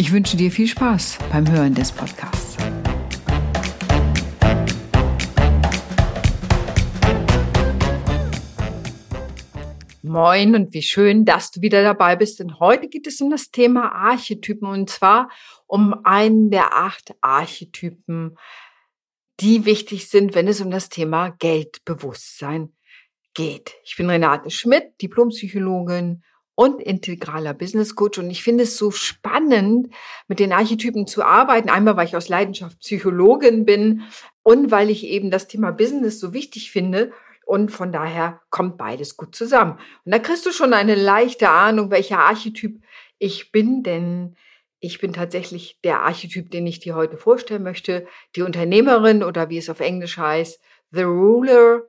Ich wünsche dir viel Spaß beim Hören des Podcasts. Moin und wie schön, dass du wieder dabei bist. Denn heute geht es um das Thema Archetypen und zwar um einen der acht Archetypen, die wichtig sind, wenn es um das Thema Geldbewusstsein geht. Ich bin Renate Schmidt, Diplompsychologin und integraler Business Coach. Und ich finde es so spannend, mit den Archetypen zu arbeiten. Einmal, weil ich aus Leidenschaft Psychologin bin und weil ich eben das Thema Business so wichtig finde. Und von daher kommt beides gut zusammen. Und da kriegst du schon eine leichte Ahnung, welcher Archetyp ich bin, denn ich bin tatsächlich der Archetyp, den ich dir heute vorstellen möchte. Die Unternehmerin oder wie es auf Englisch heißt, The Ruler.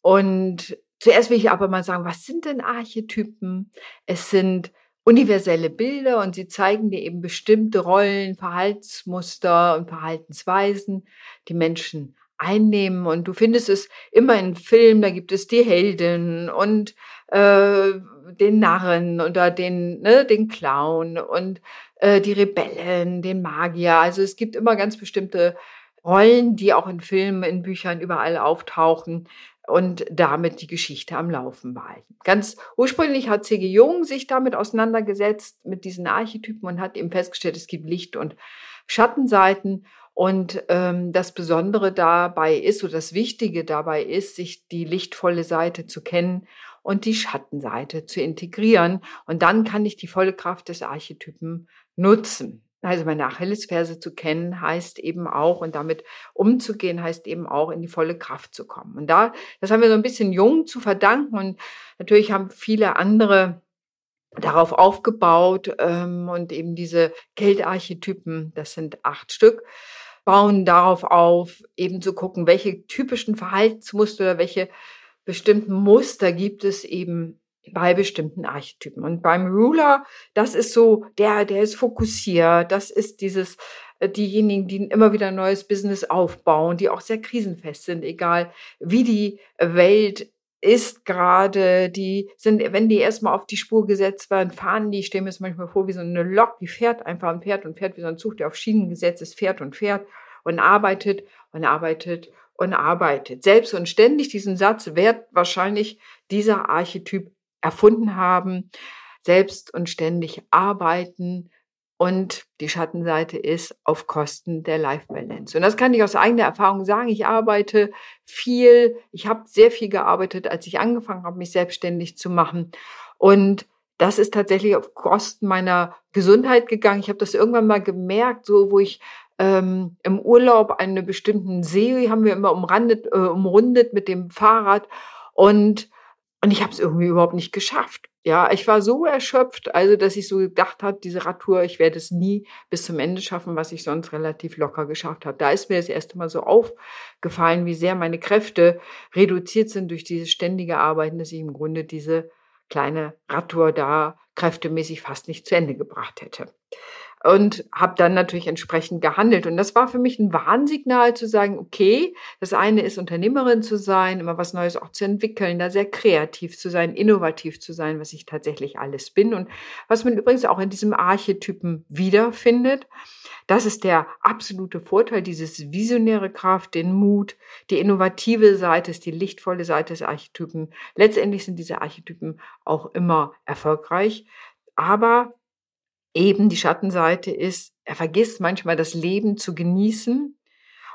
Und zuerst will ich aber mal sagen, was sind denn Archetypen? Es sind universelle Bilder und sie zeigen dir eben bestimmte Rollen, Verhaltensmuster und Verhaltensweisen, die Menschen einnehmen. Und du findest es immer in Filmen, da gibt es die Heldin und äh, den Narren oder den, ne, den Clown und äh, die Rebellen, den Magier. Also es gibt immer ganz bestimmte Rollen, die auch in Filmen, in Büchern überall auftauchen und damit die Geschichte am Laufen behalten. Ganz ursprünglich hat C.G. Jung sich damit auseinandergesetzt, mit diesen Archetypen und hat eben festgestellt, es gibt Licht- und Schattenseiten und ähm, das Besondere dabei ist, oder das Wichtige dabei ist, sich die lichtvolle Seite zu kennen und die Schattenseite zu integrieren. Und dann kann ich die volle Kraft des Archetypen nutzen. Also meine Achillesferse zu kennen heißt eben auch und damit umzugehen heißt eben auch in die volle Kraft zu kommen. Und da, das haben wir so ein bisschen jung zu verdanken und natürlich haben viele andere darauf aufgebaut ähm, und eben diese Geldarchetypen, das sind acht Stück, bauen darauf auf, eben zu gucken, welche typischen Verhaltensmuster oder welche bestimmten Muster gibt es eben bei bestimmten Archetypen. Und beim Ruler, das ist so, der, der ist fokussiert, das ist dieses, äh, diejenigen, die immer wieder ein neues Business aufbauen, die auch sehr krisenfest sind, egal wie die Welt ist gerade, die sind, wenn die erstmal auf die Spur gesetzt werden, fahren die, ich stelle mir das manchmal vor, wie so eine Lok, die fährt einfach und fährt und fährt wie so ein Zug, der auf Schienen gesetzt ist, fährt und fährt und arbeitet und arbeitet und arbeitet. Selbst und ständig diesen Satz wird wahrscheinlich dieser Archetyp erfunden haben. Selbst und ständig arbeiten, und die Schattenseite ist auf Kosten der Life Balance. Und das kann ich aus eigener Erfahrung sagen. Ich arbeite viel, ich habe sehr viel gearbeitet, als ich angefangen habe, mich selbstständig zu machen. Und das ist tatsächlich auf Kosten meiner Gesundheit gegangen. Ich habe das irgendwann mal gemerkt, so wo ich ähm, im Urlaub einen bestimmten See haben wir immer umrandet, äh, umrundet mit dem Fahrrad und und ich habe es irgendwie überhaupt nicht geschafft. Ja, ich war so erschöpft, also dass ich so gedacht habe, diese Radtour, ich werde es nie bis zum Ende schaffen, was ich sonst relativ locker geschafft habe. Da ist mir das erste Mal so aufgefallen, wie sehr meine Kräfte reduziert sind durch dieses ständige Arbeiten, dass ich im Grunde diese kleine Radtour da kräftemäßig fast nicht zu Ende gebracht hätte und habe dann natürlich entsprechend gehandelt. Und das war für mich ein Warnsignal zu sagen, okay, das eine ist Unternehmerin zu sein, immer was Neues auch zu entwickeln, da sehr kreativ zu sein, innovativ zu sein, was ich tatsächlich alles bin und was man übrigens auch in diesem Archetypen wiederfindet. Das ist der absolute Vorteil, dieses visionäre Kraft, den Mut, die innovative Seite ist die lichtvolle Seite des Archetypen. Letztendlich sind diese Archetypen auch immer erfolgreich. Aber eben die Schattenseite ist, er vergisst manchmal das Leben zu genießen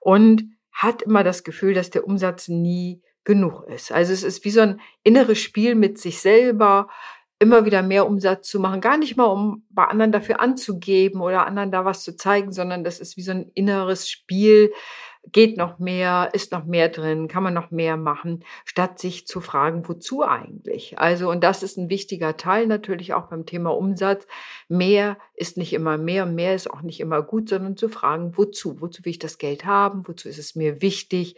und hat immer das Gefühl, dass der Umsatz nie genug ist. Also es ist wie so ein inneres Spiel mit sich selber, immer wieder mehr Umsatz zu machen. Gar nicht mal, um bei anderen dafür anzugeben oder anderen da was zu zeigen, sondern das ist wie so ein inneres Spiel, geht noch mehr, ist noch mehr drin, kann man noch mehr machen, statt sich zu fragen, wozu eigentlich? Also, und das ist ein wichtiger Teil natürlich auch beim Thema Umsatz. Mehr ist nicht immer mehr mehr ist auch nicht immer gut, sondern zu fragen, wozu? Wozu will ich das Geld haben? Wozu ist es mir wichtig?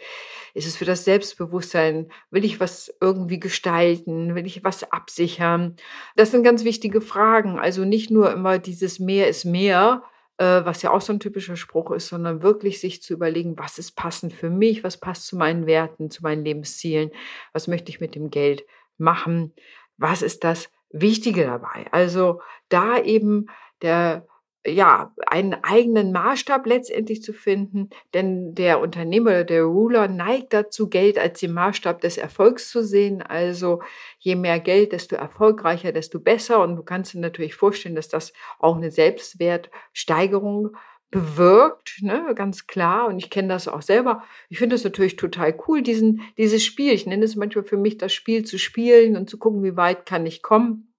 Ist es für das Selbstbewusstsein? Will ich was irgendwie gestalten? Will ich was absichern? Das sind ganz wichtige Fragen. Also nicht nur immer dieses mehr ist mehr, äh, was ja auch so ein typischer Spruch ist, sondern wirklich sich zu überlegen, was ist passend für mich, was passt zu meinen Werten, zu meinen Lebenszielen, was möchte ich mit dem Geld machen, was ist das Wichtige dabei. Also da eben der ja, einen eigenen Maßstab letztendlich zu finden, denn der Unternehmer oder der Ruler neigt dazu, Geld als den Maßstab des Erfolgs zu sehen. Also je mehr Geld, desto erfolgreicher, desto besser. Und du kannst dir natürlich vorstellen, dass das auch eine Selbstwertsteigerung bewirkt, ne, ganz klar. Und ich kenne das auch selber. Ich finde es natürlich total cool, diesen, dieses Spiel. Ich nenne es manchmal für mich das Spiel zu spielen und zu gucken, wie weit kann ich kommen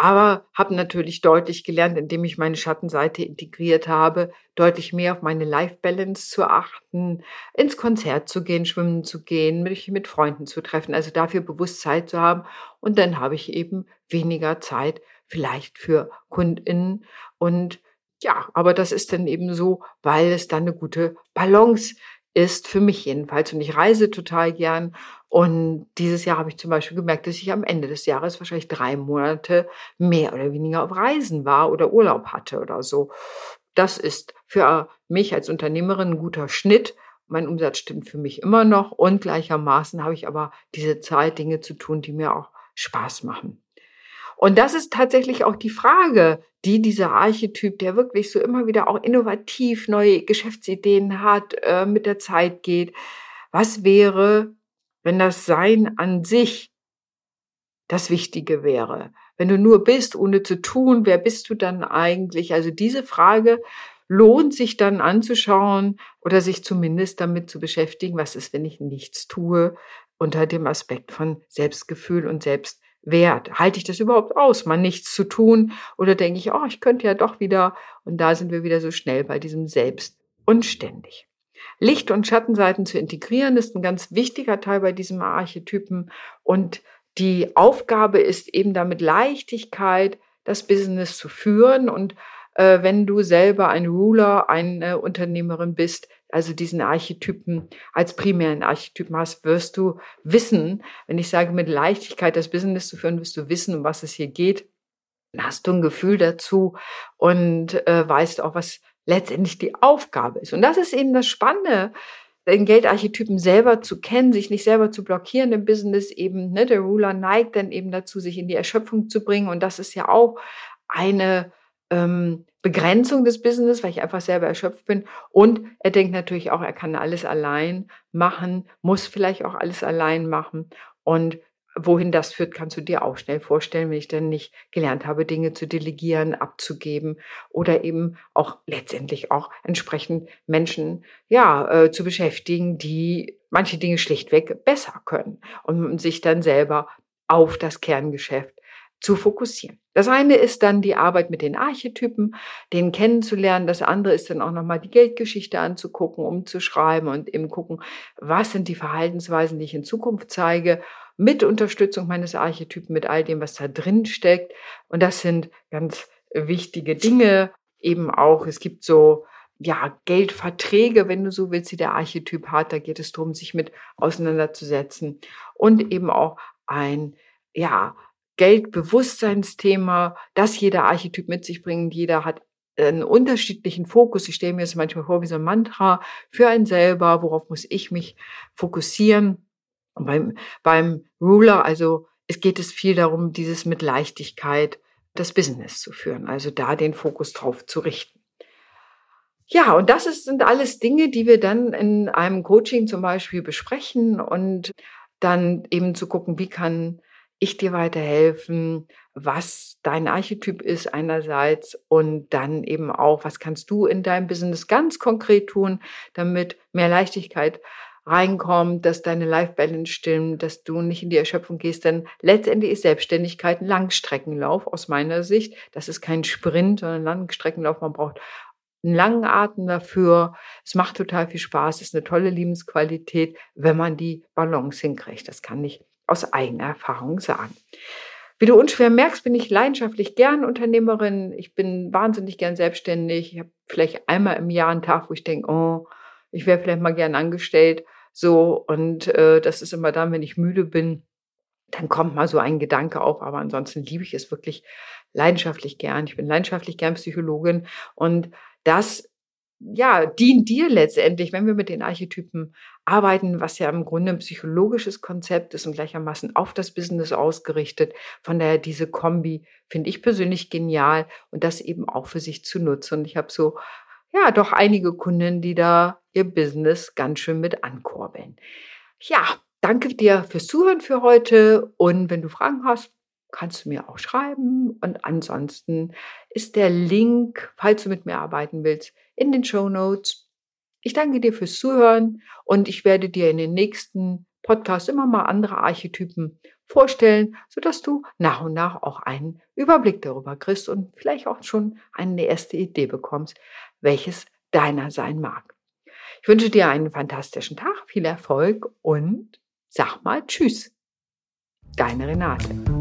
aber habe natürlich deutlich gelernt, indem ich meine Schattenseite integriert habe, deutlich mehr auf meine Life Balance zu achten, ins Konzert zu gehen, schwimmen zu gehen, mich mit Freunden zu treffen, also dafür bewusst Zeit zu haben. Und dann habe ich eben weniger Zeit vielleicht für KundInnen und ja, aber das ist dann eben so, weil es dann eine gute Balance ist, für mich jedenfalls. Und ich reise total gern und dieses Jahr habe ich zum Beispiel gemerkt, dass ich am Ende des Jahres wahrscheinlich drei Monate mehr oder weniger auf Reisen war oder Urlaub hatte oder so. Das ist für mich als Unternehmerin ein guter Schnitt. Mein Umsatz stimmt für mich immer noch und gleichermaßen habe ich aber diese Zeit, Dinge zu tun, die mir auch Spaß machen. Und das ist tatsächlich auch die Frage, die dieser Archetyp, der wirklich so immer wieder auch innovativ neue Geschäftsideen hat, äh, mit der Zeit geht. Was wäre, wenn das Sein an sich das Wichtige wäre. Wenn du nur bist, ohne zu tun, wer bist du dann eigentlich? Also diese Frage lohnt sich dann anzuschauen oder sich zumindest damit zu beschäftigen, was ist, wenn ich nichts tue, unter dem Aspekt von Selbstgefühl und Selbstwert. Halte ich das überhaupt aus, mal nichts zu tun? Oder denke ich, oh, ich könnte ja doch wieder, und da sind wir wieder so schnell bei diesem Selbst und ständig. Licht- und Schattenseiten zu integrieren, ist ein ganz wichtiger Teil bei diesem Archetypen. Und die Aufgabe ist eben damit Leichtigkeit, das Business zu führen. Und äh, wenn du selber ein Ruler, eine Unternehmerin bist, also diesen Archetypen als primären Archetypen hast, wirst du wissen, wenn ich sage, mit Leichtigkeit das Business zu führen, wirst du wissen, um was es hier geht. Dann hast du ein Gefühl dazu und äh, weißt auch, was letztendlich die Aufgabe ist. Und das ist eben das Spannende, den Geldarchetypen selber zu kennen, sich nicht selber zu blockieren im Business eben. Ne, der Ruler neigt dann eben dazu, sich in die Erschöpfung zu bringen. Und das ist ja auch eine ähm, Begrenzung des Business, weil ich einfach selber erschöpft bin. Und er denkt natürlich auch, er kann alles allein machen, muss vielleicht auch alles allein machen. Und wohin das führt, kannst du dir auch schnell vorstellen, wenn ich dann nicht gelernt habe, Dinge zu delegieren, abzugeben oder eben auch letztendlich auch entsprechend Menschen ja äh, zu beschäftigen, die manche Dinge schlichtweg besser können und sich dann selber auf das Kerngeschäft zu fokussieren. Das eine ist dann die Arbeit mit den Archetypen, den kennenzulernen. Das andere ist dann auch nochmal die Geldgeschichte anzugucken, umzuschreiben und eben gucken, was sind die Verhaltensweisen, die ich in Zukunft zeige mit Unterstützung meines Archetypen, mit all dem, was da drin steckt. Und das sind ganz wichtige Dinge. Eben auch, es gibt so, ja, Geldverträge, wenn du so willst, die der Archetyp hat. Da geht es darum, sich mit auseinanderzusetzen. Und eben auch ein, ja, Geldbewusstseinsthema, das jeder Archetyp mit sich bringt. Jeder hat einen unterschiedlichen Fokus. Ich stelle mir das manchmal vor wie so ein Mantra für einen selber. Worauf muss ich mich fokussieren? Und beim, beim Ruler, also es geht es viel darum, dieses mit Leichtigkeit das Business zu führen, also da den Fokus drauf zu richten. Ja, und das ist, sind alles Dinge, die wir dann in einem Coaching zum Beispiel besprechen und dann eben zu gucken, wie kann ich dir weiterhelfen, was dein Archetyp ist einerseits und dann eben auch, was kannst du in deinem Business ganz konkret tun, damit mehr Leichtigkeit reinkommt, dass deine Life Balance stimmt, dass du nicht in die Erschöpfung gehst. Denn letztendlich ist Selbstständigkeit ein Langstreckenlauf aus meiner Sicht. Das ist kein Sprint, sondern ein Langstreckenlauf. Man braucht einen langen Atem dafür. Es macht total viel Spaß, es ist eine tolle Lebensqualität, wenn man die Balance hinkriegt. Das kann ich aus eigener Erfahrung sagen. Wie du unschwer merkst, bin ich leidenschaftlich gern Unternehmerin. Ich bin wahnsinnig gern selbstständig. Ich habe vielleicht einmal im Jahr einen Tag, wo ich denke, oh, ich wäre vielleicht mal gern angestellt. So, und äh, das ist immer dann, wenn ich müde bin, dann kommt mal so ein Gedanke auf. Aber ansonsten liebe ich es wirklich leidenschaftlich gern. Ich bin leidenschaftlich gern Psychologin und das ja, dient dir letztendlich, wenn wir mit den Archetypen arbeiten, was ja im Grunde ein psychologisches Konzept ist und gleichermaßen auf das Business ausgerichtet. Von daher diese Kombi finde ich persönlich genial und das eben auch für sich zu nutzen. Und ich habe so, ja, doch einige Kunden, die da ihr Business ganz schön mit ankurbeln. Ja, danke dir fürs Zuhören für heute und wenn du Fragen hast, kannst du mir auch schreiben. Und ansonsten ist der Link, falls du mit mir arbeiten willst, in den Show Notes. Ich danke dir fürs Zuhören und ich werde dir in den nächsten Podcasts immer mal andere Archetypen vorstellen, sodass du nach und nach auch einen Überblick darüber kriegst und vielleicht auch schon eine erste Idee bekommst, welches deiner sein mag. Ich wünsche dir einen fantastischen Tag, viel Erfolg und sag mal Tschüss. Deine Renate.